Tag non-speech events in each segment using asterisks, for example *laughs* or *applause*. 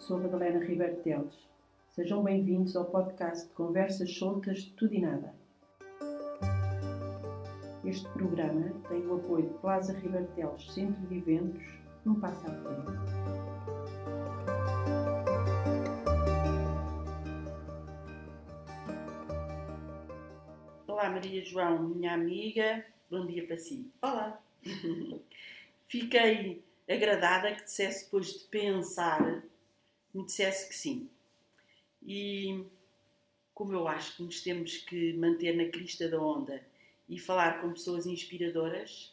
sou Madalena Ribeiro Teles. Sejam bem-vindos ao podcast de Conversas Soltas de Tudo e Nada. Este programa tem o apoio de Plaza Ribeiro Teles Centro de Eventos, um passo à frente. Olá Maria João, minha amiga, bom dia para si. Olá! *laughs* Fiquei agradada que dissesse, depois de pensar, me dissesse que sim. E como eu acho que nos temos que manter na crista da onda e falar com pessoas inspiradoras,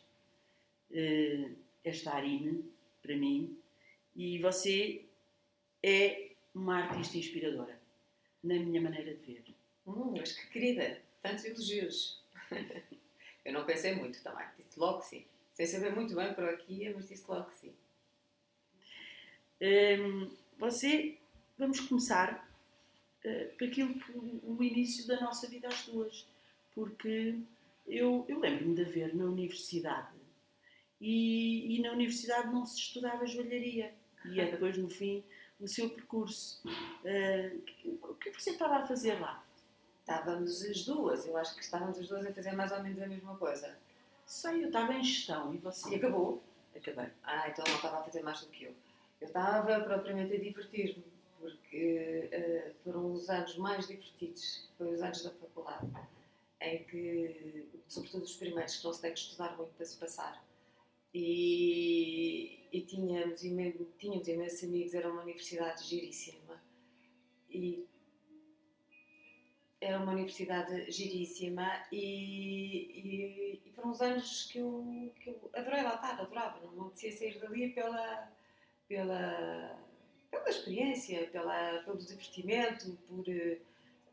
eh, esta Arine, para mim, e você é uma artista inspiradora, na minha maneira de ver. Hum, mas que querida, tantos elogios. *laughs* eu não pensei muito também, disse logo sim. Sem saber muito bem para aqui, mas disse logo sim. Um, você, vamos começar uh, por aquilo que o início da nossa vida às duas, porque eu, eu lembro-me de haver na universidade e, e, na universidade não se estudava joalharia e é depois no fim o seu percurso. Uh, o que você estava a fazer lá? Estávamos as duas, eu acho que estávamos as duas a fazer mais ou menos a mesma coisa. Sei, eu estava em gestão e você. E acabou? Acabei. Ah, então não estava a fazer mais do que eu. Eu estava propriamente a divertir-me, porque uh, foram os anos mais divertidos, foram os anos da faculdade, em que, sobretudo os primeiros, que não se tem que estudar muito para se passar. E, e tínhamos, tínhamos imensos amigos, era uma universidade giríssima. E era uma universidade giríssima e, e, e, foram uns anos que eu, que eu adorei lá estar, adorava, não me apetecia sair dali pela, pela, pela experiência, pela, pelo divertimento, por,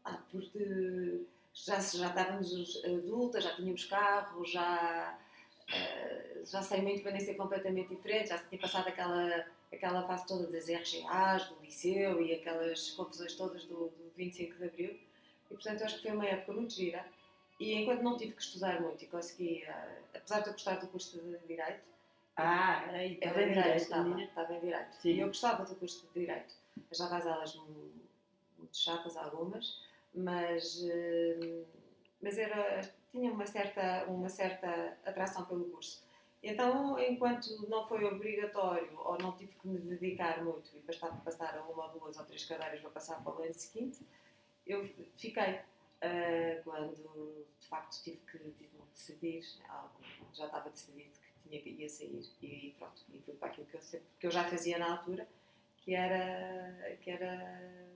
ah, por de, já, já estávamos adultas, já tínhamos carro, já, uh, já sem uma independência completamente diferente, já tinha passado aquela, aquela fase toda das RGAs, do liceu e aquelas confusões todas do, do 25 de Abril. E portanto acho que foi uma época muito gira. E enquanto não tive que estudar muito e consegui, apesar de eu gostar do curso de Direito, ah, era, estava em Direito, estava, estava em Direito. Sim. E eu gostava do curso de Direito. Já faz aulas muito chatas algumas, mas, uh, mas era, tinha uma certa, uma certa atração pelo curso. Então, enquanto não foi obrigatório ou não tive que me dedicar muito e bastava passar a uma, duas ou três cadeiras para passar para o ano seguinte, eu fiquei. Uh, quando de facto tive que, tive que decidir, algo já estava decidido tinha que ia sair e pronto, e fui para aquilo que eu, sempre, que eu já fazia na altura, que era, que era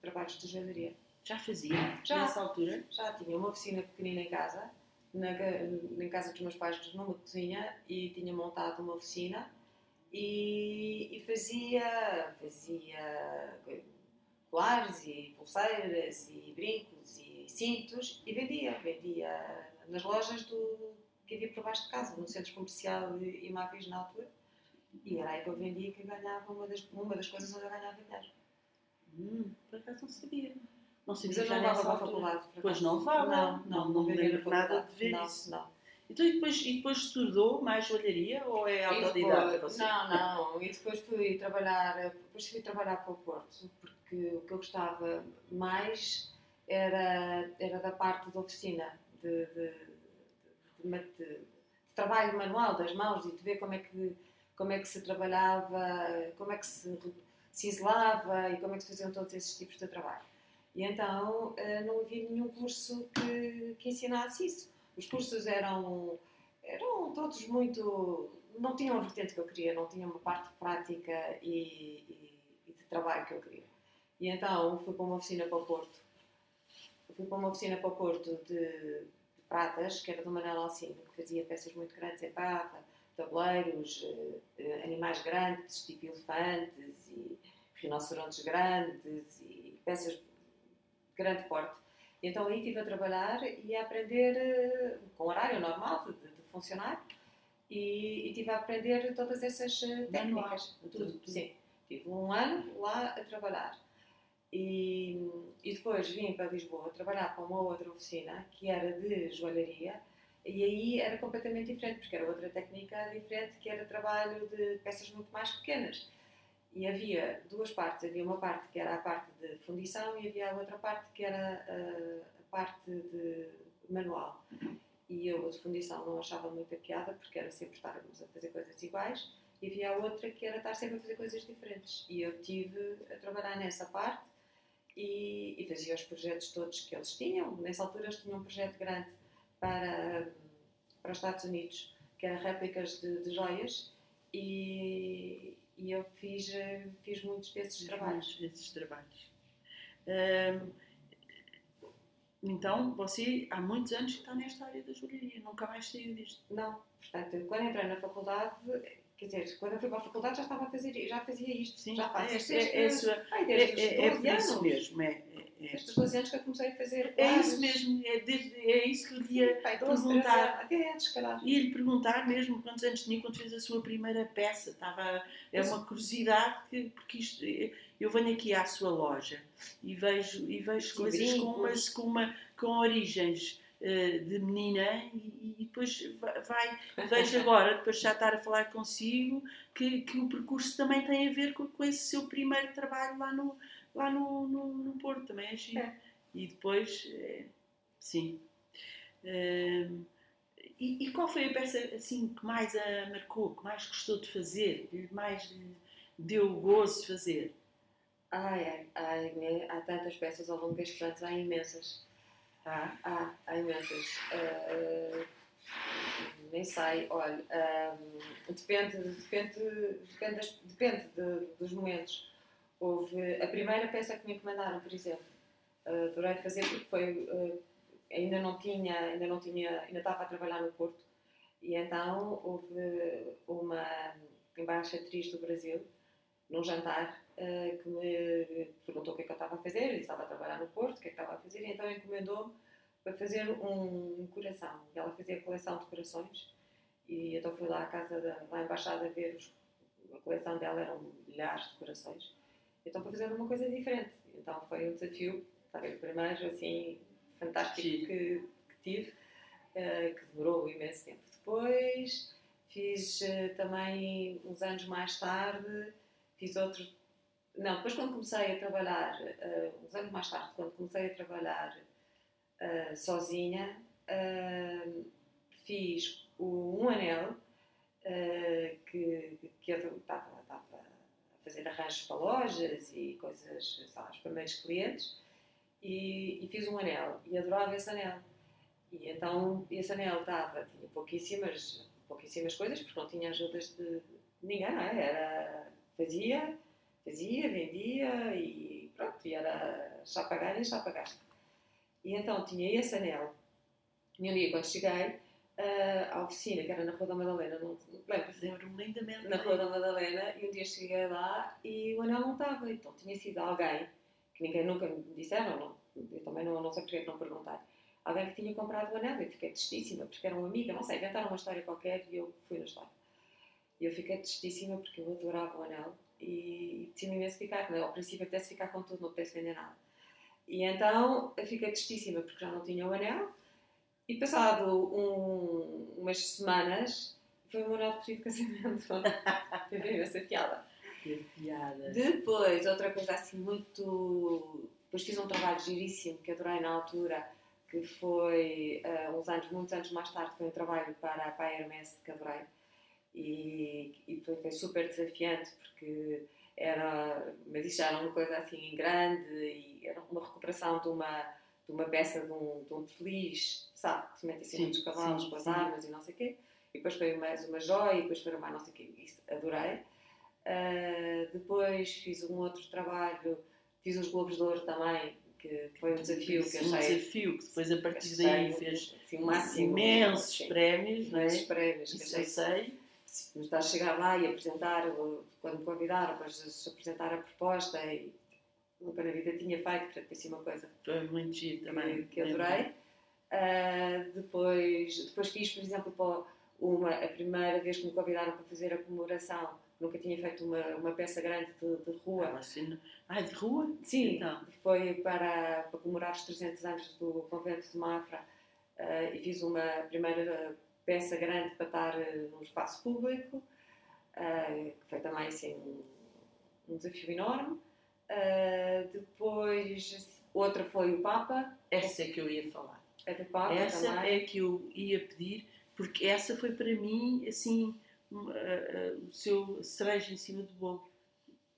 trabalhos de joalheria. Já fazia? Já, nessa altura? Já tinha uma oficina pequenina em casa, na, em casa dos meus pais, numa cozinha, e tinha montado uma oficina e, e fazia, fazia colares e pulseiras e brincos e cintos e vendia. Vendia nas lojas do, que havia por baixo de casa, no centro comercial e Imóveis na altura. E era aí que eu vendia que ganhava uma das, uma das coisas onde eu ganhava dinheiro. Hum, por acaso não sabia. Não sabia Mas eu não levava para a faculdade. Pois não levava. Não, não, não, não me lembro nada de ver não, isso. Não. Então, e depois, e depois estudou mais joalharia ou é autodidata? Depois, não, não. E depois fui trabalhar, depois fui trabalhar para o Porto, porque o que eu gostava mais era, era da parte da oficina, de, de, de, trabalho manual das mãos e de ver como é que, como é que se trabalhava, como é que se ciselava e como é que se faziam todos esses tipos de trabalho. E então eh, não havia nenhum curso que, que ensinasse isso os cursos eram, eram todos muito. não tinham a vertente que eu queria, não tinham uma parte prática e, e, e de trabalho que eu queria. E então fui para uma oficina para o Porto. Fui para uma oficina para o Porto de pratas, que era do Manel Alcino, que fazia peças muito grandes em prata, tabuleiros, eh, animais grandes, tipo elefantes e rinocerontes grandes e peças de grande porte. Então aí estive a trabalhar e a aprender eh, com horário normal de, de funcionar e, e estive a aprender todas essas eh, técnicas. Tudo, tudo. Sim. Tive um ano lá a trabalhar. E, e depois vim para Lisboa trabalhar para uma outra oficina que era de joalharia e aí era completamente diferente, porque era outra técnica diferente, que era trabalho de peças muito mais pequenas. E havia duas partes. Havia uma parte que era a parte de fundição e havia a outra parte que era a, a parte de manual. E eu, de fundição, não achava muita piada porque era sempre estarmos a fazer coisas iguais. E havia a outra que era estar sempre a fazer coisas diferentes. E eu tive a trabalhar nessa parte e, e fazia os projetos todos que eles tinham. Nessa altura, eles tinham um projeto grande para, para os Estados Unidos, que era réplicas de, de joias. E, e eu fiz, fiz muitos desses trabalhos. Desses trabalhos. Hum, então, você há muitos anos está nesta área da joalheria, nunca mais saiu disto. Não, portanto, quando entrei na faculdade, quer dizer, quando eu fui para a faculdade já estava a fazer, já fazia isto, Sim, já é, isto é, é, isso, ai, desde é, é, os é 12 por isso mesmo. É, é, é. Os 12 anos que eu comecei a fazer É isso mesmo, é, desde, é isso que eu lhe ia Pai, 12, 13 perguntar. até antes, calhar. Ia lhe perguntar mesmo quantos anos tinha quando fez a sua primeira peça. Estava, é uma curiosidade, que, porque isto, eu venho aqui à sua loja e vejo, e vejo Sim, coisas com, umas, com, uma, com origens de menina e, e depois va- vai, vejo agora, depois de já estar a falar consigo, que, que o percurso também tem a ver com, com esse seu primeiro trabalho lá no, lá no, no, no Porto, também é giro. É. E depois, eh, sim. Eh, e, e qual foi a peça assim que mais a marcou, que mais gostou de fazer, que mais deu gozo de fazer? Ai, ai, ai, né? há tantas peças ao longo destes anos, há imensas. Ah, Há, há imensas. Ah, nem sei, olha, ah, depende, depende, depende, das- depende de- dos momentos. Houve a primeira peça que me encomendaram, por exemplo, ah, adorei fazer porque foi, ah, ainda não tinha, ainda não tinha, ainda estava a trabalhar no Porto e então houve uma embaixatriz do Brasil num jantar ah, que me perguntou o que é que eu estava a fazer, eu disse estava a trabalhar no Porto, o que é que estava a fazer, e então encomendou-me para fazer um, coração. E ela fazia coleção de corações, e então fui lá à casa da lá à embaixada ver os, a coleção dela, eram milhares de corações. Então para fazer uma coisa diferente. Então foi um desafio, talvez o primeiro assim, fantástico que, que tive, eh, que demorou imenso tempo. Depois fiz eh, também, uns anos mais tarde, fiz outro. Não, depois quando comecei a trabalhar, eh, uns anos mais tarde, quando comecei a trabalhar eh, sozinha, eh, fiz o- um anel que, que eu estava, estava a fazer arranjos para lojas e coisas, sei lá, os primeiros clientes, e, e fiz um anel e adorava esse anel. E então esse anel estava, tinha pouquíssimas, pouquíssimas coisas, porque não tinha ajudas de ninguém, não é? Era, fazia, fazia, vendia e pronto, e era chapa ganha, chapa gasta. E então tinha esse anel. E um dia, quando cheguei ah, à oficina, que era na Rua da Madalena, não lembro-me lindamente. na Rua da Madalena, e um dia cheguei lá e o anel não estava. Então tinha sido alguém, que ninguém nunca me disseram, não, eu também não, não sei porque que não perguntei, alguém que tinha comprado o anel. Eu fiquei tristíssima, porque era uma amiga, não sei, inventaram uma história qualquer e eu fui na história. E eu fiquei tristíssima porque eu adorava o anel e tinha imenso ficar, ao princípio apetece ficar com tudo, não apetece vender nada. E então eu fiquei tristíssima porque já não tinha o anel. E passado um, umas semanas, foi o meu anel de pedido de casamento. *laughs* Teve essa piada. Piada. Depois, outra coisa assim muito. Depois fiz um trabalho giríssimo que adorei na altura, que foi ah, uns anos, muitos anos mais tarde, foi um trabalho para, para a Hermes que adorei. E, e foi, super desafiante porque era. Mas isto já era uma coisa assim grande e era uma recuperação de uma, de uma peça de um, de um feliz, sabe? Que se mete em cima Sim, dos cavalos sim, com as sim. armas e não sei o quê. E depois foi mais uma joia, e depois foi mais não sei o quê. Isso adorei. Uh, depois fiz um outro trabalho, fiz os Globos de Ouro também, que foi um desafio que um achei. desafio que depois a partir achei daí fez assim, máximo. imensos sim, prémios, não é? imensos prémios que Isso eu achei. sei. Mas estar a chegar lá e apresentar, quando me convidaram, depois apresentar a proposta e nunca na vida tinha feito, portanto, foi assim uma coisa Foi muito giro também. que, que adorei. Ah, depois, depois fiz, por exemplo, para uma, a primeira vez que me convidaram para fazer a comemoração, nunca tinha feito uma, uma peça grande de, de rua. Ah, não- Ah, de rua? Sim, Então. foi para, para comemorar os 300 anos do convento de Mafra ah, e fiz uma primeira peça grande para estar num espaço público, ah, que foi também assim um desafio enorme. Uh, depois, outra foi o Papa. Essa é que eu ia falar. É do Papa essa também. é que eu ia pedir, porque essa foi para mim, assim, o seu cereja em cima do bolo.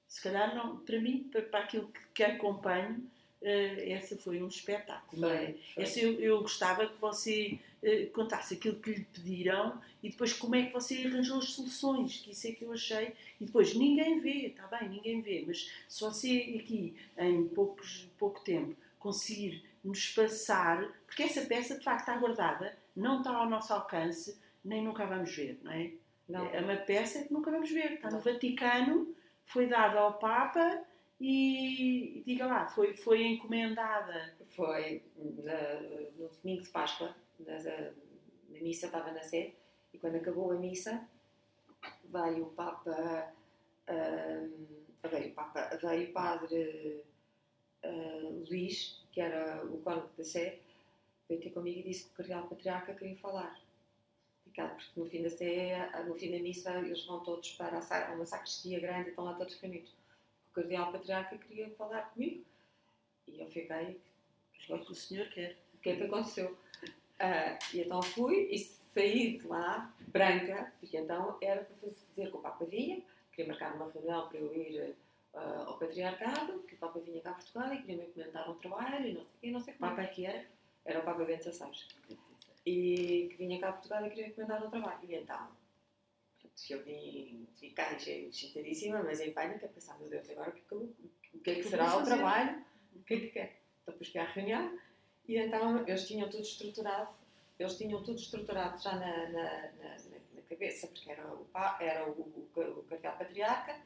Se calhar não, para mim, para, aquilo que, acompanho, essa foi um espetáculo. Foi, é? foi. Essa eu, eu gostava que você uh, contasse aquilo que lhe pediram e depois como é que você arranjou as soluções, que isso é que eu achei. E depois ninguém vê, está bem, ninguém vê, mas se você aqui, em poucos, pouco tempo, conseguir nos passar, porque essa peça de facto está guardada, não está ao nosso alcance, nem nunca a vamos ver, não é? Não. É uma peça que nunca vamos ver, está no. Vaticano, foi dada ao Papa e, diga lá, foi, foi encomendada. Foi na- no domingo de Páscoa, na, na missa estava na Sé, e quando acabou a missa, veio o Papa, ah, veio o Papa, veio o Padre ah, Luís, que era o cônego da Sé, veio ter comigo e disse que o Cardeal Patriarca queria falar. Porque no fim da no fim da missa, eles vão todos para a uma sacristia grande e estão lá todos reunidos. O Cardeal Patriarca queria falar comigo. E eu fiquei, O que é que o senhor quer? o que é que aconteceu? Ah, e então fui e saí de lá, branca, porque então era para dizer que o Papa vinha, queria marcar uma reunião para eu ir ah, ao Patriarcado, que o Papa vinha cá a Portugal e queria me encomendar um trabalho e não sei o quê, não sei o O que. Papa é que era? Era o Papa Bento XVI. E que vinha cá a Portugal e queria encomendar um trabalho. E então, eu vim, cá excitadíssima, mas em pânico, a pensar, meu Deus, agora o que, é que, que é que que será o trabalho? O que é que quer? Então depois fui à reunião e então eles tinham tudo estruturado, eles tinham tudo estruturado já na, na, na, na- cabeça, porque era o, era o, o, o cardeal patriarca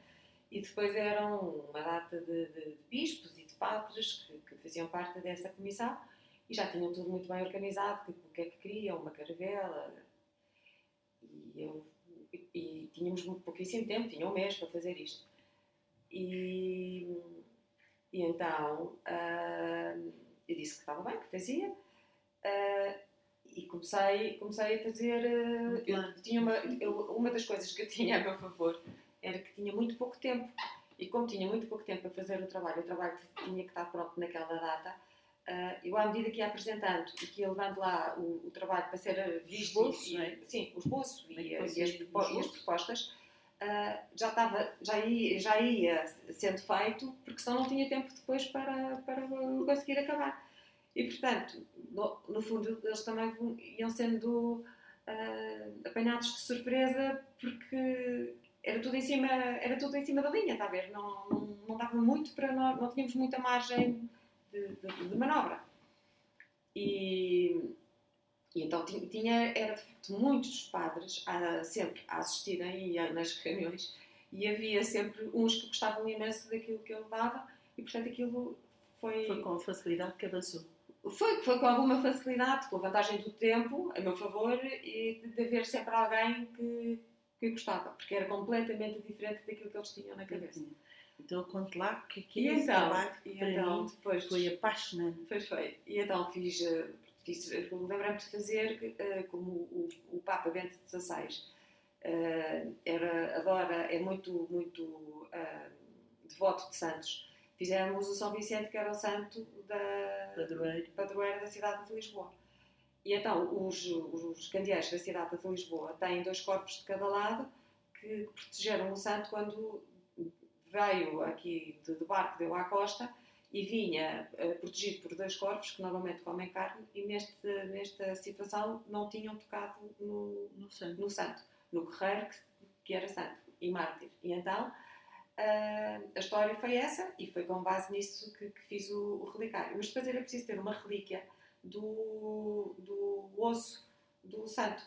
e depois eram uma data de, de- de bispos e de padres que, que faziam parte dessa comissão e já tinham tudo muito bem organizado, que- o que é que queriam, uma caravela. E, eu, e, e tínhamos muito pouquíssimo tempo, tinha um mês para fazer isto. E, e então ah, eu disse que estava bem, que fazia. ah, e comecei, comecei a fazer. ah, eu tinha uma, eu- uma das coisas que eu *laughs* tinha a meu favor era que tinha muito pouco tempo. E como tinha muito pouco tempo para fazer o trabalho, o trabalho tinha que estar pronto naquela data, ah, eu à medida que ia apresentando e que ia levando lá o, o trabalho para ser visto, esboços, e, não é? sim, o esboço e, Tem que e as, e as propostas, ah, já, estava, já, ia, já ia sendo feito, porque senão não tinha tempo depois para, para conseguir acabar. E, portanto, no, no fundo, eles também iam sendo ah, apanhados de surpresa, porque era tudo em cima, era tudo em cima da linha, está a ver? Não, não, não dava muito para nós, não tínhamos muita margem de, de- de manobra. E, e então tinha, era de facto muitos padres a, sempre a assistirem e nas reuniões e havia sempre uns que gostavam imenso daquilo que eu levava e portanto aquilo foi, Foi com facilidade que avançou. foi, foi com alguma facilidade, com a vantagem do tempo a meu favor e de, haver sempre alguém que, que gostava, porque era completamente diferente daquilo que eles tinham na cabeça. Então conte lá que E aqui esse então, trabalho e para então mim depois foi apaixonante. Pois foi. E então fiz, eh, fiz eh, lembrei-me de fazer eh, como o, o Papa Bento XVI era, adora, é muito, muito eh, devoto de santos. Fizemos o São Vicente, que era o santo da Padroeiro. padroeira da cidade de Lisboa. E então os, os, os candeeiros da cidade de Lisboa têm dois corpos de cada lado que protegeram o santo quando veio aqui de, de barco, deu à costa e vinha eh, protegido por dois corpos que normalmente comem carne e neste, nesta situação não tinham tocado no, No sangue. no santo, no guerreiro que, que era santo e mártir. E então ah, a história foi essa e foi com base nisso que, que fiz o, o relicário. Mas depois era preciso ter uma relíquia do, do osso do santo.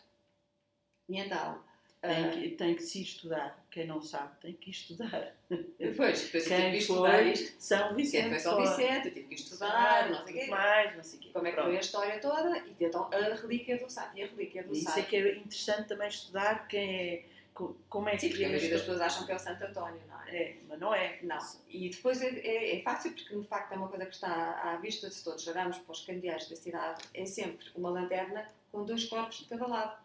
E então. Tem que, tem que se estudar. Quem não sabe, tem que estudar. *laughs* depois, depois eu tive que Quem estudar isto. São Quem Vicente. foi São. Vicente, eu tive que estudar, não sei o quê. mais, não sei o quê. Como é que Pronto. foi a história toda e então a relíquia do santo. E a relíquia do Isso santo. é que é interessante também estudar quem é, co- como é Sim, que porque a maioria das pessoas acham que é o Santo António, não é? É, mas não é. Não. E depois é, é- é fácil porque, de facto, é uma coisa que está à vista de todos. Olhamos para os candeeiros da cidade, é sempre uma lanterna com dois corpos de cada lado.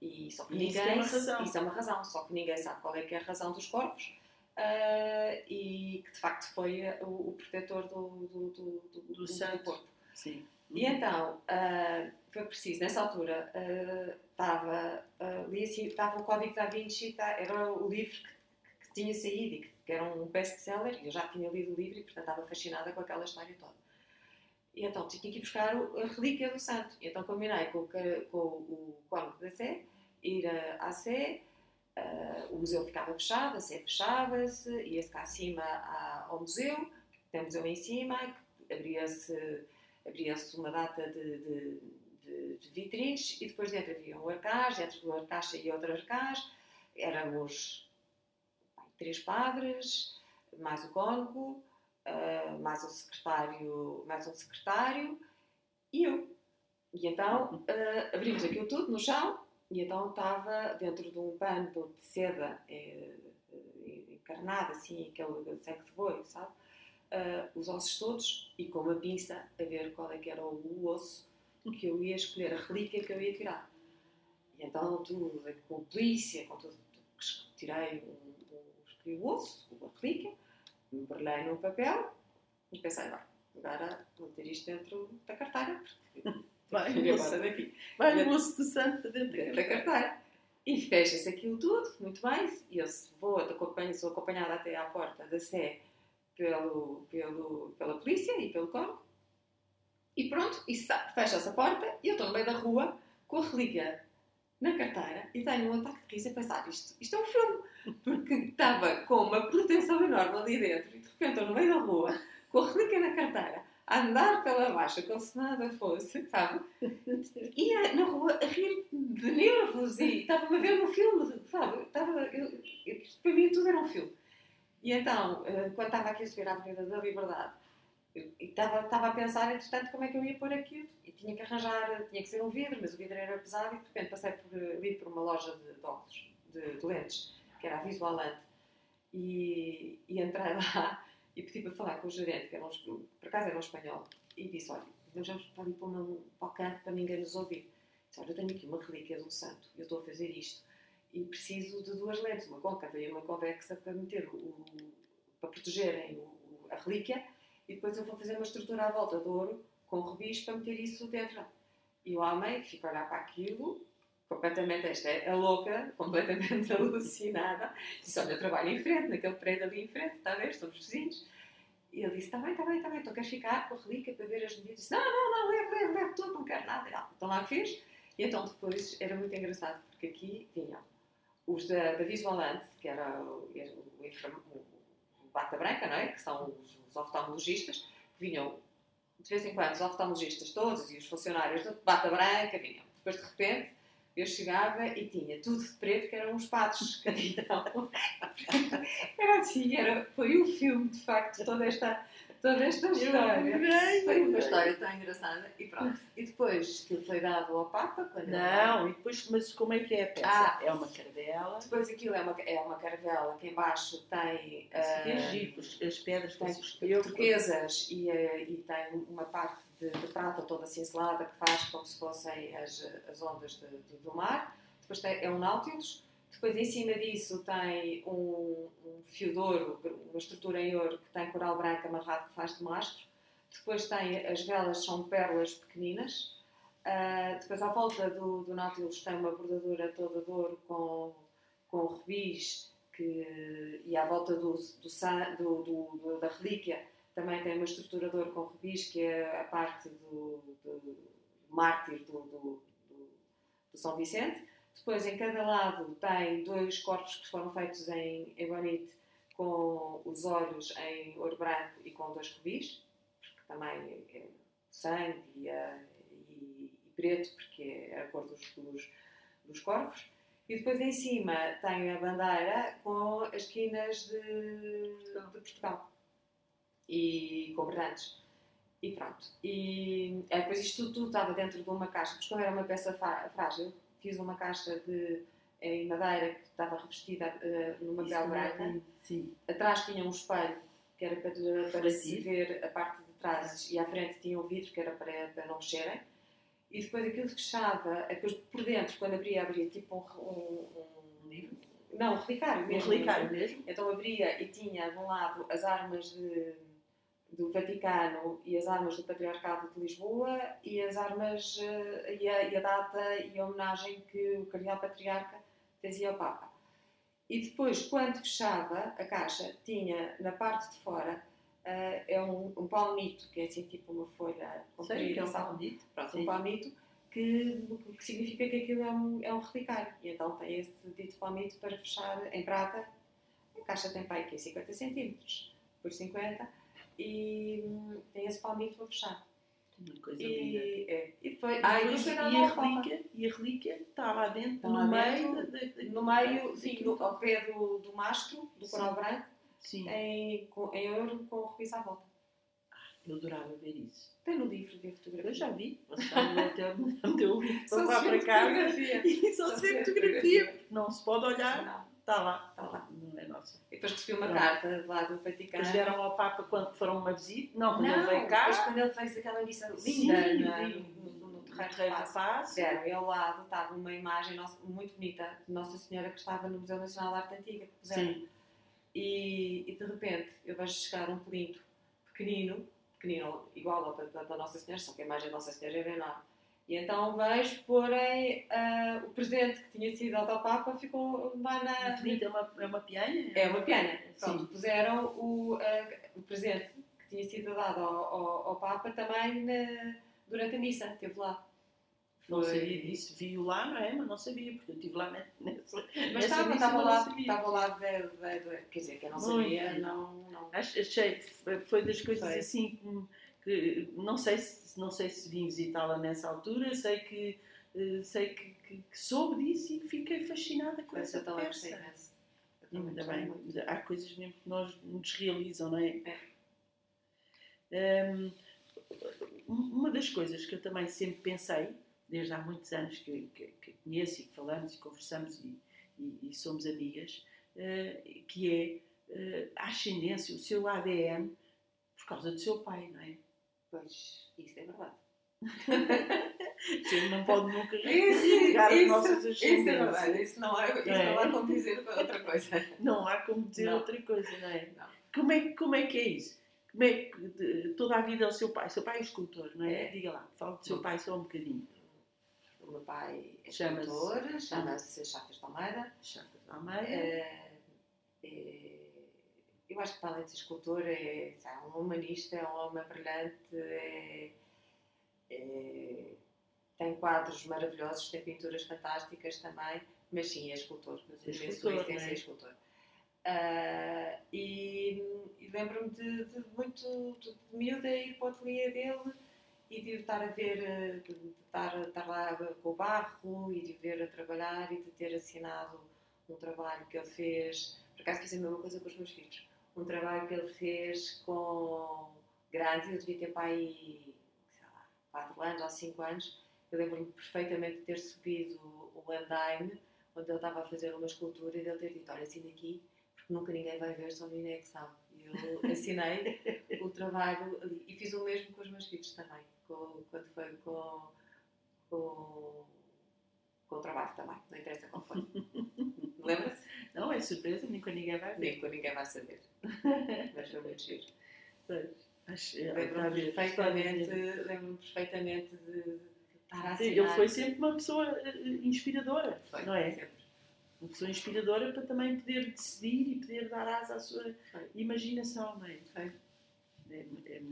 E só que E isso ninguém. uma razão. Isso é uma razão, só que ninguém sabe qual é que é a razão dos corpos. uh, e que de facto foi o, o protetor do, do, do, do, Do do corpo. Sim. E então, ah, foi preciso, nessa altura, estava, assim, estava o Código da Vinci, tá- era o livro que, que tinha saído e que, que era um best-seller, e eu já tinha lido o livro e, portanto, estava fascinada com aquela história toda. E então tinha que ir buscar o- a relíquia do santo. E então combinei com, o com o Código da Sé, ir à Sé, ah, o museu ficava fechado, a Sé fechava-se, ia-se cá acima à- ao museu, tem um museu em cima, abria-se abria-se uma data de, de, de- de vitrines e depois dentro havia um arcaz, dentro do arcaz saía outro arcaz, éramos bem, três padres, mais o cônego, ah, mais um secretário, mais um secretário e eu. E então ah, abrimos aquilo tudo no chão e então estava dentro de um pano de seda eh, eh, encarnado, assim, aquele sangue de boi, sabe? ah, os ossos todos e com uma pinça a ver qual é que era o osso que eu ia escolher, a relíquia que eu ia tirar. E então tudo, com a polícia, com tudo, tirei um, escolhi o osso, a relíquia, embrulhei no papel e pensei, vai, agora vou ter isto dentro da carteira, porque *laughs* Vai, moço. embora daqui Vai o moço do santo dentro dentro da carteira. E fecha-se aquilo tudo, muito bem. E eu se vou, acompanho, sou acompanhada até à porta da Sé pelo, pelo, pela polícia e pelo corpo. E pronto, e fecha-se a porta e eu estou no meio da rua com a relíquia na carteira e tenho um ataque de riso a pensar isto, isto é um filme. Porque estava com uma proteção enorme ali dentro e de repente estou no meio da rua com a relíquia na carteira a andar pela baixa como se nada fosse, sabe? ia na rua a rir de nervos e estava-me a ver no filme, sabe? Estava, eu, eu, para mim tudo era um filme. E então, eh, quando estava aqui a subir à Avenida da Liberdade, eu- estava, estava a pensar, entretanto, como é que eu ia pôr aquilo. E tinha que arranjar, tinha que ser um vidro, mas o vidro era pesado e de repente passei por, ali por uma loja de, de óculos, de, de lentes, que era a Visualante. E, e entrei lá e pedi para falar com o gerente, que era um, por acaso era um espanhol, e disse, olha, nós vamos para para, uma, para o canto para ninguém nos ouvir. Disse, olha, eu tenho aqui uma relíquia de um santo, eu estou a fazer isto, e preciso de duas lentes, uma côncava e uma convexa para meter o, o- para protegerem o- a relíquia, e depois eu vou fazer uma estrutura à volta de ouro, com rubis, para meter isso dentro. E o homem fica a olhar para aquilo, completamente, esta é a louca, completamente *laughs* alucinada, disse, olha, eu trabalho em frente, naquele prédio ali em frente, está a ver, somos vizinhos. E ele disse, está bem, está bem, está bem, então queres ficar com a relíquia para ver as medidas? Disse, não, não, não, leve, leve, leve tudo, não quero nada. Então lá fez, e então depois era muito engraçado, porque aqui vinham os da, da Visualante, que era o, era o, o, o bata branca, não é? Que são os, os oftalmologistas, que vinham de vez em quando, os oftalmologistas todos e os funcionários de bata branca vinham. Depois, de repente, eu chegava e tinha tudo de preto, que eram os padres que vinham. *laughs* Era assim, era, foi um filme, de facto, toda esta, toda esta história. Foi uma história tão engraçada e pronto. E depois aquilo foi dado ao Papa. Quando Não, e depois, mas como é que é a peça? Ah. É uma caravela. Depois aquilo é uma, é uma caravela que embaixo tem Que é ah, giro, as pedras tem que eu turquesas e, eh, e tem uma parte de, de prata toda cinzelada que faz como se fossem as, as ondas de- de- do mar. Depois tem, é um Nautilus. Depois em cima disso tem um, um fio de ouro, uma estrutura em ouro que tem coral branco amarrado que faz de mastro. Depois tem as velas, são pérolas pequeninas. Ah, depois à volta do, do Nautilus tem uma bordadura toda de ouro com, com rubis que, e à volta do- do- do- da relíquia também tem uma estrutura de ouro com rubis que é a parte do, do mártir do, do- do- São Vicente. Depois em cada lado tem dois corpos que foram feitos em ebonite com os olhos em ouro branco e com dois rubis, porque também é sangue e, a- e- e preto, porque é a cor dos, dos, dos corvos. E depois em cima tem a bandeira com as esquinas de, de Portugal e com brilhantes. E pronto. E é, depois isto tudo, estava dentro de uma caixa, porque como era uma peça frágil, fiz uma caixa de, em madeira que estava revestida eh, numa não é branca. Sim. Atrás tinha um espelho que era para, para se ver a parte de trás e à frente tinha um vidro que era para, para não mexerem. E depois aquilo fechava, depois por dentro, quando abria, abria tipo um, um, um, Não, o relicário Um mesmo. relicário mesmo? Então abria e tinha de um lado as armas de, do Vaticano e as armas do Patriarcado de Lisboa e as armas eh, e a, e a data e a homenagem que o Cardeal Patriarca fazia ao Papa. E depois, quando fechava a caixa, tinha na parte de fora eh, é um, um palmito, que é assim tipo uma folha Sei que é um. Pronto, Sim. um palmito que, que significa que aquilo é um, é um relicário. E então tem esse dito palmito para fechar em prata. A caixa tem para aqui 50 centímetros por 50 e hum, tem esse palmito para fechar. Uma coisa linda. E, é, e depois, E, ah, e depois- e foi a relíquia, e a relíquia está lá dentro, Está no lá meio. dentro, No meio, sim, ao pé do, do mastro, do coral branco, Sim, em, com, em ouro com o rubis à volta. eu adorava ver isso. Tem no livro de fotografia. Eu já vi. Você está no teu, livro para lá para casa *laughs* e só Só se fotografia. fotografia. Não se pode olhar, Não, está lá. está lá. Não nossa. E depois recebi uma Pronto. carta lá do Vaticano. Depois deram ao Papa quando foram uma visita. Não, quando Não, ele veio cá. depois quando ele fez aquela missa linda Sim, na- no, no, no Terreiro da Paz. Deram, e ao lado estava uma imagem nossa- muito bonita de Nossa Senhora que estava no Museu Nacional de Arte Antiga. Sim. E, e de repente eu vejo chegar um plinto pequenino, pequenino igual ao da, da- da Nossa Senhora, só que a imagem da Nossa Senhora era enorme. E então vejo, porém, ah, o presente que tinha sido dado ao Papa ficou lá na. Infinito é uma, é uma pianha? É uma piana. Pronto, Sim. puseram o, ah, o presente que tinha sido dado ao, ao, ao Papa também na- durante a missa, esteve lá. Não Foi- sabia disso. Vi-o lá, não é? Mas não sabia, porque eu estive lá *laughs* nessa. Mas estava, estava lá, estava lá de, de- de- quer dizer, que eu não Muito sabia, não, não. Achei que foi- foi das coisas Foi. assim que, que não sei se não sei se vim visitá-la nessa altura, sei que eh, sei que, que- que soube disso e que fiquei fascinada com essa peça. Ainda bem, muito. há coisas mesmo que nós nos realizam, não é? É. Hum, uma das coisas que eu também sempre pensei, desde há muitos anos que, que, que conheço e que falamos e conversamos e, e- e somos amigas, eh, que é eh, a ascendência, o seu ADN, por causa do seu pai, não é? Pois, isso é verdade. *laughs* Gente não pode nunca negar as nossas Isso é verdade, isso não há, isso É. não há como dizer outra coisa. Não há como dizer Não. outra coisa, não é? Não. Como é, como é que é isso? Como é que de- toda a vida é o seu pai? O seu pai é escultor, não é? É. Diga lá, fala do seu pai só um bocadinho. O meu pai é Chama-se- escultor, chama-se Chaves de Almeida. Chata de Almeida. É, é, eu acho que para além de ser escultor é, sabe, um humanista, é um homem brilhante, é- é- tem quadros maravilhosos, tem pinturas fantásticas também, mas sim, é escultor. Mas é escultor, sua essência é? é escultor. Ah, e e lembro-me de, de muito de, de miúda ir para o ateliê dele e de estar a ver, de de estar, estar lá com o barro e de ver a trabalhar e de ter assinado um trabalho que ele fez. Por acaso fiz a mesma coisa com os meus filhos. Um trabalho que ele fez com grande, eu devia ter pai, sei lá, 4 anos ou 5 anos. Eu lembro-me perfeitamente de ter subido o andaime onde ele estava a fazer uma escultura e de ele ter dito: Olha, assina aqui, porque nunca ninguém vai ver, só ninguém é que sabe. E eu *laughs* assinei o trabalho ali. E fiz o mesmo com os meus filhos também, com, quando foi com, com, com o trabalho também, não interessa qual foi. *laughs* Lembra-se? Não, é surpresa, nunca ninguém vai ver. Nem que ninguém vai saber. *laughs* Mas foi muito giro. É, Lembro-me está a ver, perfeitamente, lembro perfeitamente de, estar a Sim. Ele foi sempre uma pessoa eh, inspiradora, Foi, não é? sempre. Uma pessoa inspiradora para também poder decidir e poder dar asa à sua Foi. imaginação, não é? Foi. É, é,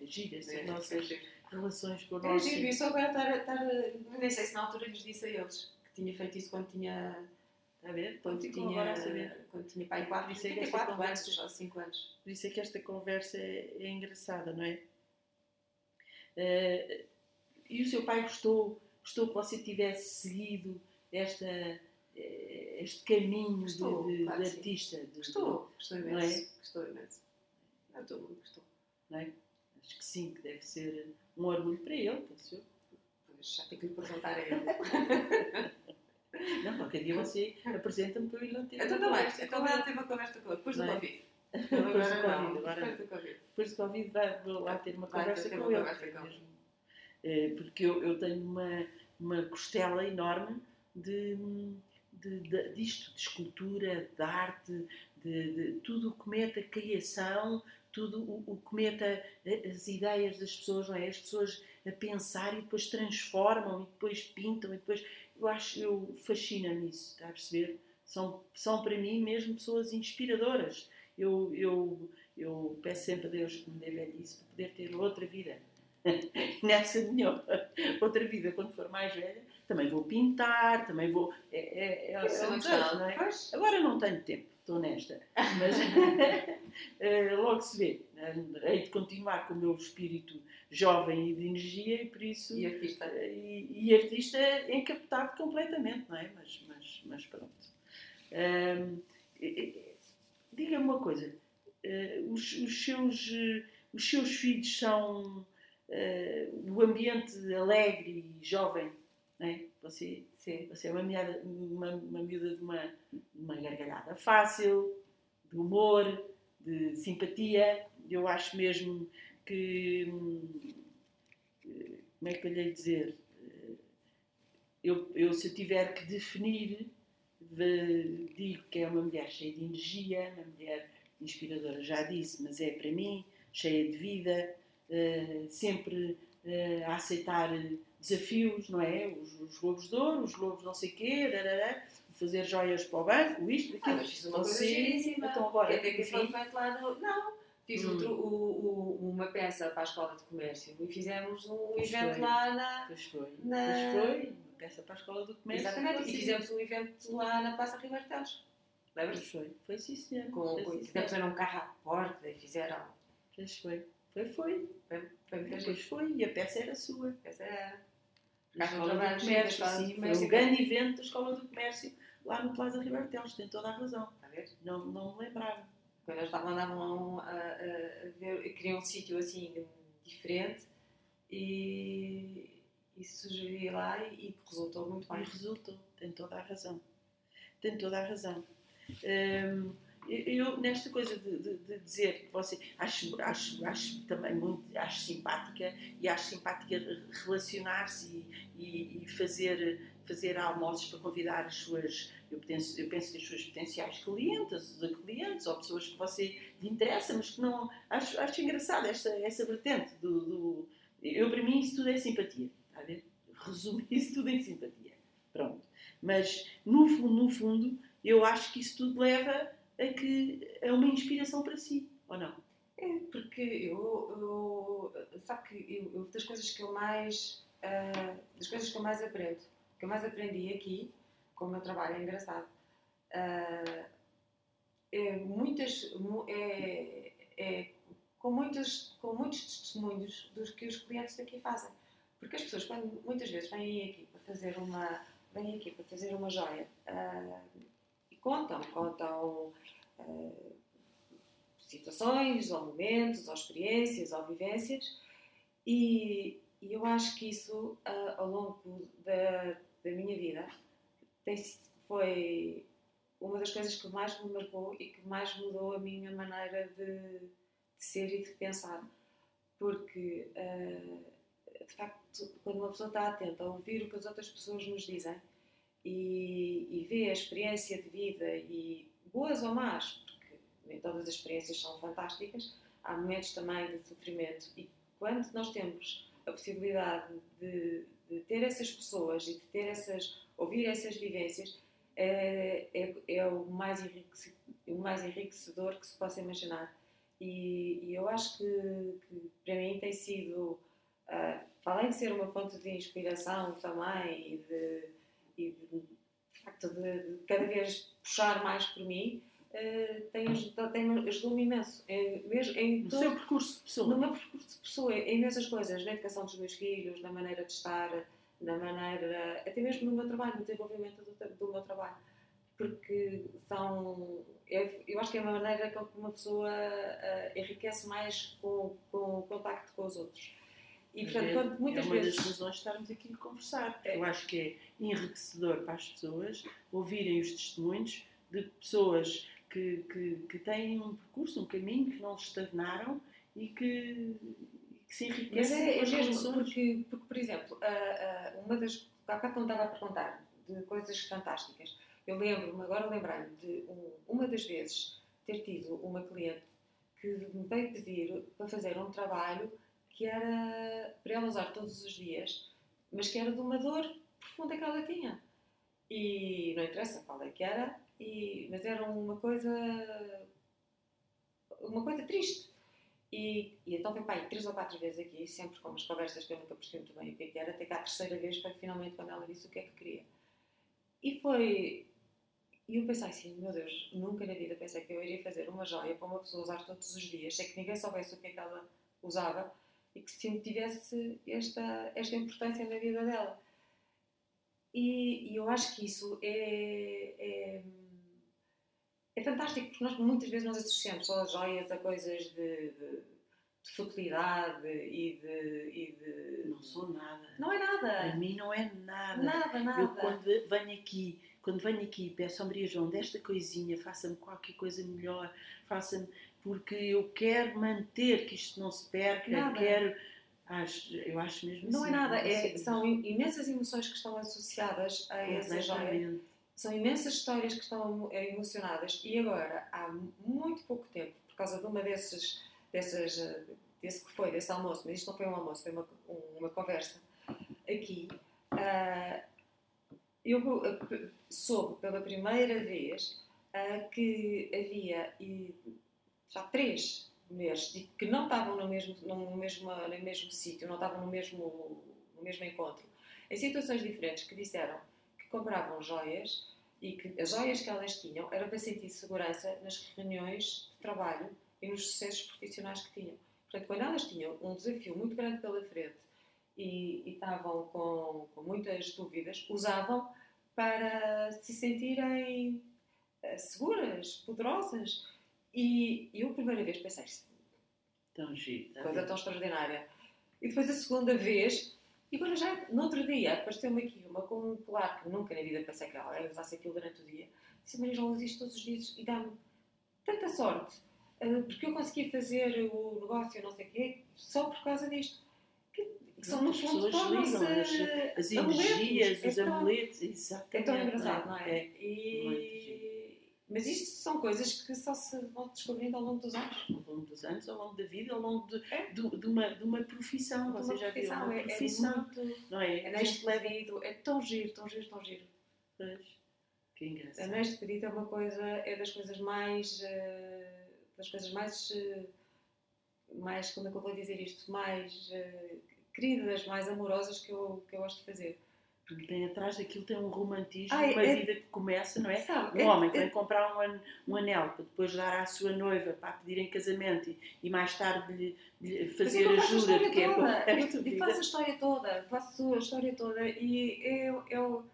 é giro essas É, nossas é relações com o É nosso... giro, e só agora estar, estar. Nem sei se na altura lhes disse a eles que tinha feito isso quando tinha. Está a ver? Quando tinha, quando tinha pai 4, Por isso é que tinha esta 4 conversa- anos ou 5 anos. Por isso é que esta conversa é, é engraçada, não é? Eh, e o seu pai gostou, gostou que você tivesse seguido esta, eh, este caminho de- Gostou, de, claro de que sim. artista. de- Gostou, gostou Não imenso. é? Gostou imenso. Não, todo mundo gostou. não é? Acho que sim, que deve ser um orgulho para ele, penso eu. Pois, já tenho que lhe perguntar a ele. *laughs* *laughs* Não, qualquer dia você apresenta-me para eu ir lá ter Então também, então ele. ter uma conversa com ele, depois do é? Covid. *laughs* Depois do Covid, agora Depois do Covid. Depois do Covid vai, vou lá ter uma conversa ter com uma ele. É, porque eu, eu tenho uma, uma costela enorme de, de, de, disto, de escultura, de arte, de, de tudo o que mete a criação, tudo o, o que mete a, as ideias das pessoas, não é? As pessoas a pensar e depois transformam e depois pintam e depois. Eu acho, eu fascina-me isso, está a perceber? São, são para mim mesmo pessoas inspiradoras. Eu, eu, eu peço sempre a Deus que me dê velhice para poder ter outra vida. *laughs* Nessa minha outra vida, quando for mais velha, também vou pintar, também vou. É, é, é, é um não é? Agora não tenho tempo, estou honesta. Mas *laughs* eh, logo se vê. Eh, Hei de continuar com o meu espírito jovem e de energia e por isso. E artista. eh, E, e artista encapotado completamente, não é? Mas, mas, mas pronto. Eh, Diga-me uma coisa. os, os seus, os seus filhos são eh, o ambiente alegre e jovem, não é? Você Sim. você é uma, miúda, uma, uma miúda de uma, uma gargalhada fácil, de humor, de simpatia. Eu acho mesmo que. Como é que eu lhe dizer? Eu, eu, se eu tiver que definir, de- digo que é uma mulher cheia de energia, uma mulher inspiradora, já disse, mas é para mim, cheia de vida, eh, sempre eh, a aceitar desafios, não é? Os, os globos de ouro, os globos não sei quê, darará, fazer joias para o banco, isto, Ah, aquilo. mas fiz uma coisa Você- giríssima. Então agora, enfim, no... Não, fiz Hum. outro, o, o- uma peça para a Escola de Comércio e fizemos um Pois evento foi. lá na... Pois foi, Na- pois foi, uma peça para a escola do comércio. Exatamente, e fizemos um evento lá na Praça Ribeiro Teles. Lembras-te? foi, foi sim senhor. Com, foi, com, senhor. um carro à porta e fizeram... Pois foi, foi, foi. Foi, foi foi, e a peça era sua. Essa era... Na Escola do Comércio, sim, foi um grande evento da Escola do Comércio lá no Plaza Ribeiro Teles, tem toda a razão. A ver? Não, não me lembrava. Quando eles estavam, andavam a, a, a ver, queriam um sítio assim diferente e, e sugeri lá e, e resultou muito E bem. resultou, tem toda a razão. Tem toda a razão. Hum, eu, nesta coisa de, de- de dizer que você acho, acho, acho também muito acho simpática e acho simpática relacionar-se e, e- fazer, fazer almoços para convidar as suas, eu penso, eu penso que as suas potenciais clientes, clientes ou pessoas que você lhe interessa, mas que não. Acho, acho engraçado esta, essa vertente do, do- Eu, para mim, isso tudo é simpatia. Está a ver? Isso tudo em simpatia. Pronto. Mas, no fundo, no fundo, eu acho que isso tudo leva a que a uma inspiração para si, ou não? É, porque eu, eu sabe que eu, eu- das coisas que eu mais ah, das coisas que eu mais aprendo, que eu mais aprendi aqui, com o meu trabalho é engraçado, ah, é muitas mu- é, é com muitas com muitos testemunhos dos que os clientes daqui fazem, porque as pessoas quando muitas vezes vêm aqui para fazer uma vêm aqui para fazer uma joia e contam contam ah, situações, ou momentos, ou experiências, ou vivências, e, e eu acho que isso, ah, ao longo da, da minha vida, tem, foi uma das coisas que mais me marcou e que mais mudou a minha maneira de, de ser e de pensar. Porque, ah, de facto, quando uma pessoa está atenta a ouvir o que as outras pessoas nos dizem e, e vê a experiência de vida, e boas ou más, porque nem todas as experiências são fantásticas, há momentos também de sofrimento. E quando nós temos a possibilidade de, de ter essas pessoas e de ter essas, ouvir essas vivências, é, é, é o, mais o mais enriquecedor que se possa imaginar. E, e eu acho que, que para mim tem sido, ah, além de ser uma fonte de inspiração também e de, e de facto de, cada vez puxar mais por mim, eh, tem tem- ajudou-me imenso. Em, mesmo, em No todo- seu percurso de pessoa. no meu percurso de pessoa, em imensas coisas, na educação dos meus filhos, na maneira de estar, na maneira, até mesmo no meu trabalho, no desenvolvimento do, do meu trabalho. Porque são, é- eu acho que é uma maneira que uma pessoa ah, enriquece mais com, com o contacto com os outros. E, portanto, é, muitas é uma vezes... das razões de estarmos aqui a conversar. porque É. Eu acho que é enriquecedor para as pessoas ouvirem os testemunhos de pessoas que, que, que têm um percurso, um caminho, que não estagnaram e que, que se Mas enriquecem é, com é as mesmo, porque, porque, por exemplo, ah, ah, uma das. Há bocado não estava a perguntar de coisas fantásticas. Eu lembro-me, agora lembrei-me de um, uma das vezes ter tido uma cliente que me veio pedir para fazer um trabalho que era para ela usar todos os dias, mas que era de uma dor profunda que ela tinha. E não interessa qual é que era, e, mas era uma coisa uma coisa triste. E, e então vem pai três ou quatro vezes aqui, sempre com umas conversas que eu nunca percebi muito bem o que, é era, até que a terceira vez foi finalmente quando ela disse o que é que queria. E foi. E eu pensei assim, meu Deus, nunca na vida pensei que eu iria fazer uma joia para uma pessoa usar todos os dias, sem que ninguém soubesse o que é que ela usava e que sempre tivesse esta, esta importância na vida dela. E, e eu acho que isso é, é, é, fantástico, porque nós muitas vezes nós associamos só as joias a coisas de, de, de futilidade e de, e de, Não sou nada. Não é nada. Para mim não é nada. Nada, nada. Eu quando venho aqui, quando venho aqui peço ao Maria João desta coisinha, faça-me qualquer coisa melhor, faça-me, porque eu quero manter que isto não se perca, Nada. quero. Acho, eu acho mesmo Não é assim, nada, é, são imensas emoções que estão associadas a essa joia. São imensas histórias que estão emo- emocionadas e agora, há muito pouco tempo, por causa de uma desses, dessas, eh, desse que foi, desse almoço, mas isto não foi um almoço, foi uma, um- uma conversa aqui, ah, eu eh, soube pela primeira vez ah, que havia e, já três mulheres que não estavam no mesmo, no mesmo, no mesmo sítio, não estavam no mesmo, no mesmo encontro, em situações diferentes, que disseram que compravam joias e que as joias que elas tinham era para sentir segurança nas reuniões de trabalho e nos sucessos profissionais que tinham. Portanto, quando elas tinham um desafio muito grande pela frente e, e estavam com, com muitas dúvidas, usavam para se sentirem eh, seguras, poderosas. E eu, a primeira vez, pensei, "Isto Tão giro. coisa bem? tão extraordinária. E depois a segunda vez, e agora já no outro dia, apareceu-me aqui uma com um colar que nunca na vida pensei que ela usasse aquilo durante o dia. Disse, Maria João, uso isto todos os dias e dá-me tanta sorte, eh, porque eu consegui fazer o negócio, não sei o quê, só por causa disto. Que, são, no fundo, tornam-se as- As energias, É os tão- amuletos, exatamente. É tão engraçado, não é? É. E... Mas isto são coisas que só se vão descobrindo ao longo dos anos. Ao longo dos anos, ao longo da vida, ao longo de, É. de, de uma, de uma profissão. Você já profissão, Uma é, é profissão. muito... não é? É neste pedido, é tão giro, tão giro, tão giro. Pois. Que A engraçado. neste pedido é uma coisa, é das coisas mais, eh, das coisas mais, eh, mais, como é que eu vou dizer isto, mais queridas, mais amorosas que eu, que eu gosto de fazer. Porque tem atrás daquilo tem um romantismo, Ai, uma é- vida que começa, não é? Sabe, Um é- homem que é- vem comprar um, an- um anel para depois dar à sua noiva para pedir em casamento e, e mais tarde lhe, lhe fazer é a de que é Eu, eu faço a história toda, faço a história toda e eu, eu,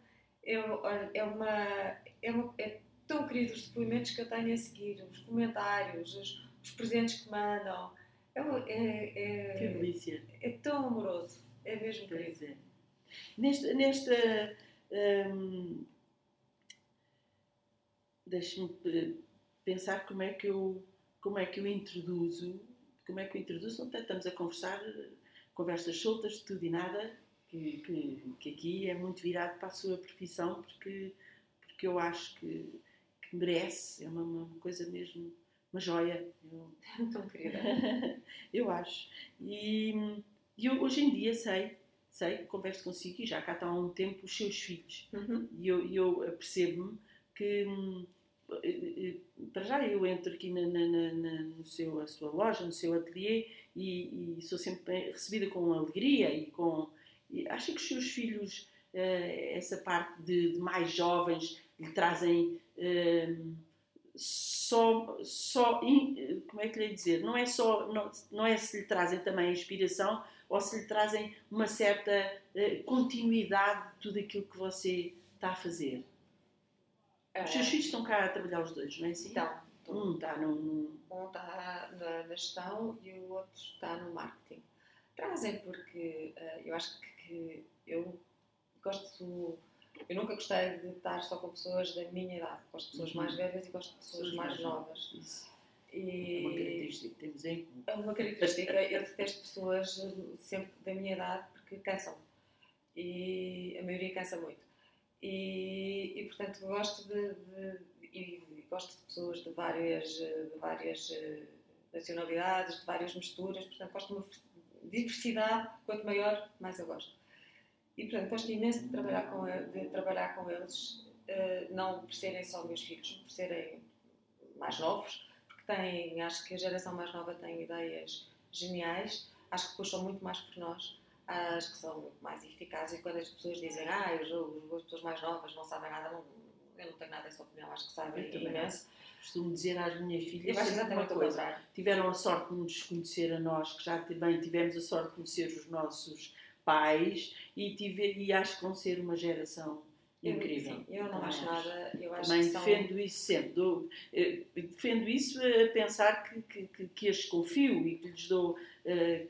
eu, olha, é uma, é uma é tão querido os depoimentos que eu tenho a seguir, os comentários, os, os presentes que mandam. É, é, Que é, delícia. é tão amoroso, é mesmo. Pois é. Nesta, nesta hum, deixe-me pensar como é que eu como é que eu introduzo como é que eu introduzo não estamos a conversar conversas soltas de tudo e nada que, que, que aqui é muito virado para a sua profissão porque porque eu acho que, que merece é uma, uma coisa mesmo uma joia eu, *laughs* Tão querida. eu acho. E, e hoje em dia sei, sei, converso consigo e já cá estão há um tempo os seus filhos. Uhum. E eu, eu percebo-me que, eh, eh, para já, eu entro aqui na, na, na- no seu, a sua loja, no seu ateliê e, e sou sempre recebida com alegria e com. E acho que os seus filhos, eh, essa parte de, de mais jovens, lhe trazem. Só, só como é que lhe dizer? Não é só, não, não é se lhe trazem também inspiração ou se lhe trazem uma certa eh, continuidade de tudo aquilo que você está a fazer. Os seus filhos estão cá a trabalhar os dois, não é assim? Então, Um está num, num- um está na, na gestão e o outro está no marketing. Trazem porque eh, eu acho que, que eu gosto. Eu nunca gostei de estar só com pessoas da minha idade. Gosto de pessoas Uhum. mais velhas e gosto de pessoas mais novas. Isso. É uma E característica que temos em comum. é uma característica. Eu detesto pessoas eh, sempre da minha idade porque cansam. E a maioria cansa muito. E, e portanto, gosto de, de e gosto de pessoas de várias, de várias eh, nacionalidades, de várias misturas, portanto, gosto de uma diversidade, quanto maior, mais eu gosto. E, portanto, gosto imenso de trabalhar com, de trabalhar com eles, eh, não por serem só meus filhos, por serem mais novos, porque têm, acho que a geração mais nova tem ideias geniais, acho que puxam muito mais por nós, acho que são muito mais eficazes. E quando as pessoas dizem, ah, as pessoas mais novas não sabem nada, não, eu não tenho nada dessa opinião, acho que sabem imenso. Costumo dizer às minhas filhas uma coisa. Tiveram a sorte de nos conhecer a nós, que já também tivemos a sorte de conhecer os nossos pais e, tive, e acho que vão ser uma geração incrível. Eu, eu não acho nada. Eu acho Também defendo são... isso sempre. Dou, eh, defendo isso a pensar que, que, que, que as confio e que lhes dou uh,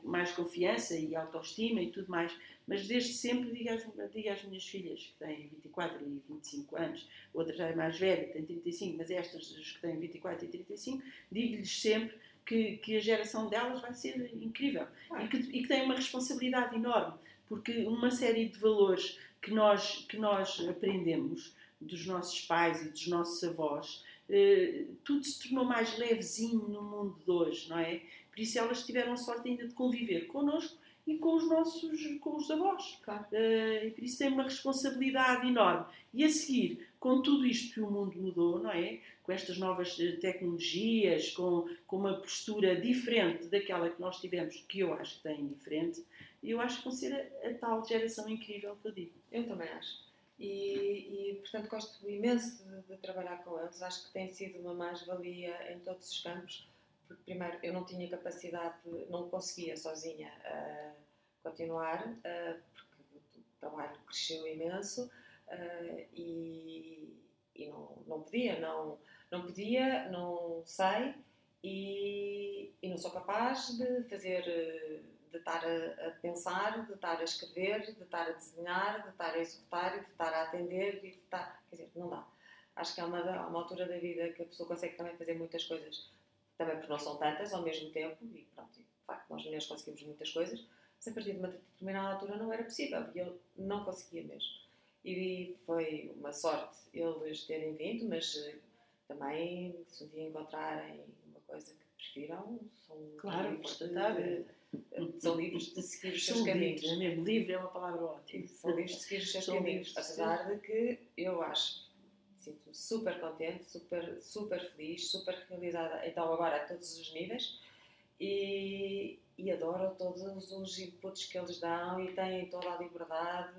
mais confiança e autoestima e tudo mais. Mas desde sempre digo às, digo às minhas filhas, que têm 24 e 25 anos, outra já é mais velha, tem 35, mas estas que têm 24 e 35, digo-lhes sempre que, que, a geração delas vai ser incrível ah. e, que, e que têm uma responsabilidade enorme, porque uma série de valores que nós, que nós aprendemos dos nossos pais e dos nossos avós, eh, tudo se tornou mais levezinho no mundo de hoje, não é? Por isso elas tiveram sorte ainda de conviver connosco e com os nossos com os avós. Claro. Uh, e por isso tem uma responsabilidade enorme. E a seguir, com tudo isto que o mundo mudou, não é? Com estas novas eh, tecnologias, com, com uma postura diferente daquela que nós tivemos, que eu acho que tem diferente, eu acho que vão ser a, a tal geração incrível que eu digo. Eu também acho. E, e, portanto gosto imenso de, de, trabalhar com eles. Acho que tem sido uma mais-valia em todos os campos, porque primeiro eu não tinha capacidade, não conseguia sozinha uh, continuar, uh, porque o trabalho cresceu imenso uh, e, e, não, não podia, não, não podia, não sei e, e não sou capaz de fazer de estar a, a, pensar, de estar a escrever, de estar a desenhar, de estar a executar e de estar a atender e de estar. Quer dizer, não dá. Acho que há uma, há uma altura da vida que a pessoa consegue também fazer muitas coisas, também porque não são tantas ao mesmo tempo, e pronto, de facto, nós mulheres conseguimos muitas coisas, mas a partir de uma determinada altura não era possível, e eu não conseguia mesmo. E foi uma sorte eles terem vindo, mas eh, também, se um dia encontrarem uma coisa que prefiram, são claro, livres são livres de seguir os seus caminhos. Livre, é mesmo, livre é uma palavra ótima. São livres de seguir os seus caminhos. Apesar de que eu acho, sinto-me super contente, super, super feliz, super realizada, então agora a todos os níveis. E, e adoro todos os inputs que eles dão e têm toda a liberdade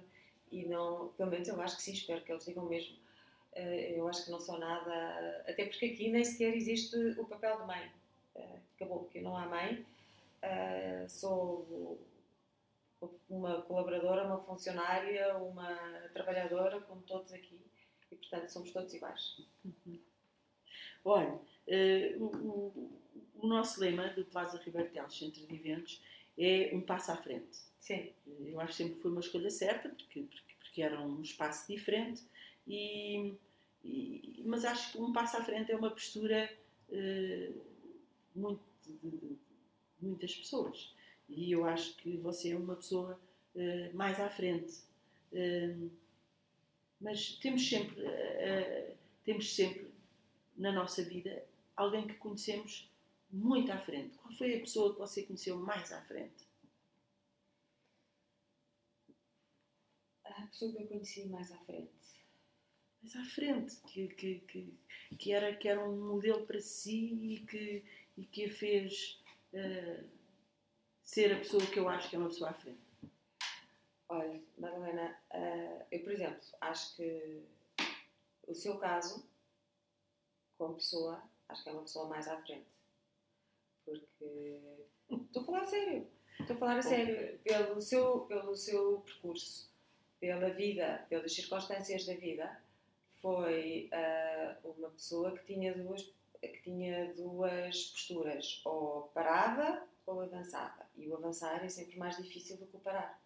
e não, pelo menos eu acho que sim, espero que eles digam mesmo. Eh, eu acho que não sou nada, até porque aqui nem sequer existe o papel de mãe. Eh, acabou, porque não há mãe Uh, sou uma colaboradora, uma funcionária, uma trabalhadora, como todos aqui, e portanto somos todos iguais. Uhum. *laughs* Olha, uh, o, o, nosso lema do Plaza Ribeiro Teles Centro de Eventos é um passo à frente. Sim. Eu acho que sempre foi uma escolha certa, porque, porque, porque era um espaço diferente, e, e, mas acho que um passo à frente é uma postura uh, muito. De, de, muitas pessoas. E eu acho que você é uma pessoa uh, mais à frente. Uh, mas temos sempre, uh, temos sempre na nossa vida alguém que conhecemos muito à frente. Qual foi a pessoa que você conheceu mais à frente? A pessoa que eu conheci mais à frente. Mais à frente, que, que, que, que, era, que era um modelo para si e que, e que a fez uh, ser a pessoa que eu acho que é uma pessoa à frente? Olha, Madalena, uh, eu, por exemplo, acho que o seu caso, como pessoa, acho que é uma pessoa mais à frente. Porque. Estou a falar sério. Estou a falar a sério. Pelo seu, pelo seu percurso, pela vida, pelas circunstâncias da vida, foi uh, uma pessoa que tinha duas que tinha duas posturas, ou parava ou avançava. E o avançar é sempre mais difícil do que o parar.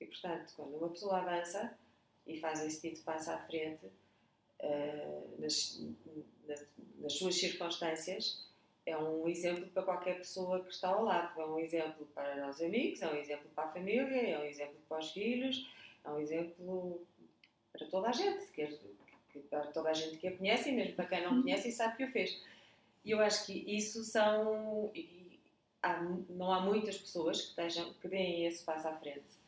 E, portanto, quando uma pessoa avança e faz esse tipo de passo à frente, uh, nas, nas, nas, suas circunstâncias, é um exemplo para qualquer pessoa que está ao lado. É um exemplo para os amigos, é um exemplo para a família, é um exemplo para os filhos, é um exemplo para toda a gente, quer, que, para toda a gente que a conhece e mesmo para quem não conhece e sabe que o fez. E eu acho que isso são. há- não há muitas pessoas que, estejam, que deem esse passo à frente.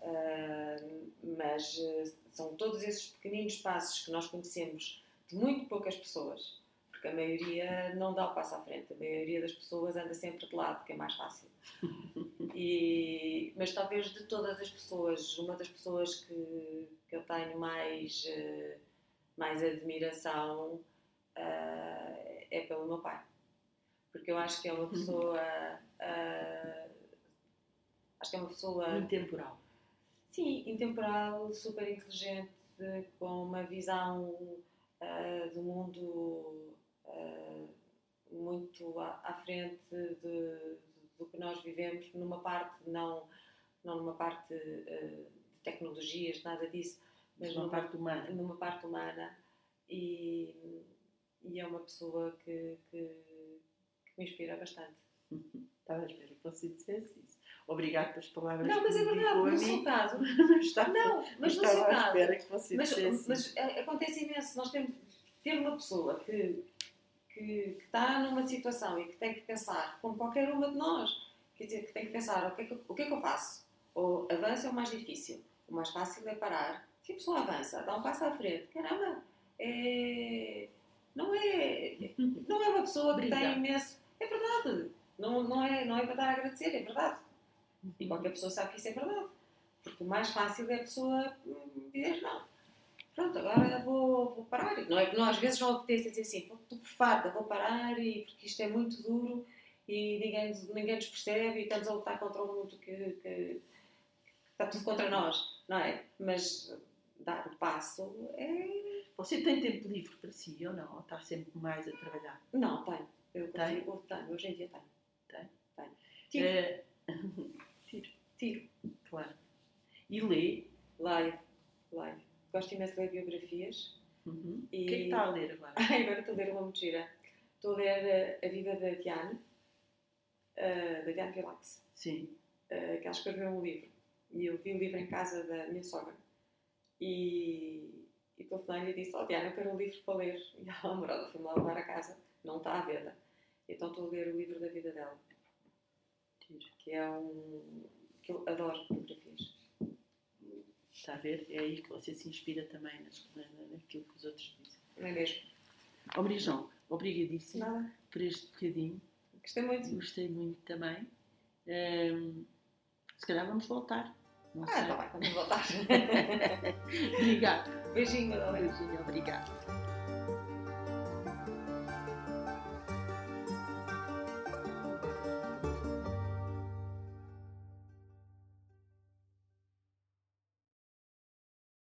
Uh, mas uh, são todos esses pequeninos passos que nós conhecemos de muito poucas pessoas, porque a maioria não dá o passo à frente, a maioria das pessoas anda sempre de lado, que é mais fácil. *laughs* E, mas talvez de todas as pessoas, uma das pessoas que, que eu tenho mais, uh, mais admiração é pelo meu pai, porque eu acho que é uma pessoa. uh, acho que é uma pessoa. Intemporal. Sim, intemporal, super inteligente, com uma visão uh, do mundo uh, muito à, à frente de, de, do que nós vivemos, numa parte, não, não numa parte uh, de tecnologias, nada disso, mas Numa numa, parte humana. numa parte humana. E, e é uma pessoa que, que, que me inspira bastante. Estava *laughs* à espera que você dissesse isso. Obrigado pelas palavras Não, mas é verdade, a no seu caso. Estava, Não, mas no seu caso. espera que você Mas, dissesse mas é- acontece imenso. Nós temos ter uma pessoa que, que, que está numa situação e que tem que pensar, como qualquer uma de nós, quer dizer, que tem que pensar o que é que, eu- o que, é que eu faço? Ou avança é o mais difícil. O mais fácil é parar. Se a pessoa avança, dá um passo à frente, caramba, é, não, é, não é uma pessoa que tem imenso. É verdade. Não, não, é, não é para dar a agradecer, é verdade. E qualquer pessoa sabe que isso é verdade. Porque o mais fácil é a pessoa hum, dizer não. Pronto, agora vou, vou parar. Não é que não, às vezes não apetece dizer assim, estou farta, vou parar e, porque isto é muito duro e ninguém, ninguém nos percebe e estamos a lutar contra um mundo que, que, que está tudo contra nós, não é? Mas dar o passo é. Você tem tempo livre para si ou não? Ou está sempre mais a trabalhar? Não, tenho. Eu consigo, tenho. Hoje em dia tenho. Tem? Tenho. Tiro. Eh, Tiro. claro. E lê? Leio. Leio. Gosto imenso de ler biografias. Uhum. E- O que é que está a ler agora? *laughs* Ai, agora estou a ler uma muito gira. Estou a ler eh, A Vida da Diane, eh, da Diane Vilax, Sim. eh, que ela escreveu um livro. E eu vi o livro em casa da minha sogra. E, e telefonei-lhe e disse: Oh, Diana, eu quero um livro para ler. E ela, amorosa, foi-me lá levar a casa. Não está à venda. Então estou a ler o livro da vida dela, que é um. que eu adoro biografias. Está a ver? É aí que você se inspira também nas, na, na- naquilo que os outros dizem. Não é mesmo? Ó Marijão, obrigadíssimo Nada. por este bocadinho. Gostei muito. Gostei muito também. Ehm, se calhar vamos voltar. Não Ah, sei. está bem, vamos voltar. *laughs* Obrigada. Beijinho. Beijinho, obrigada.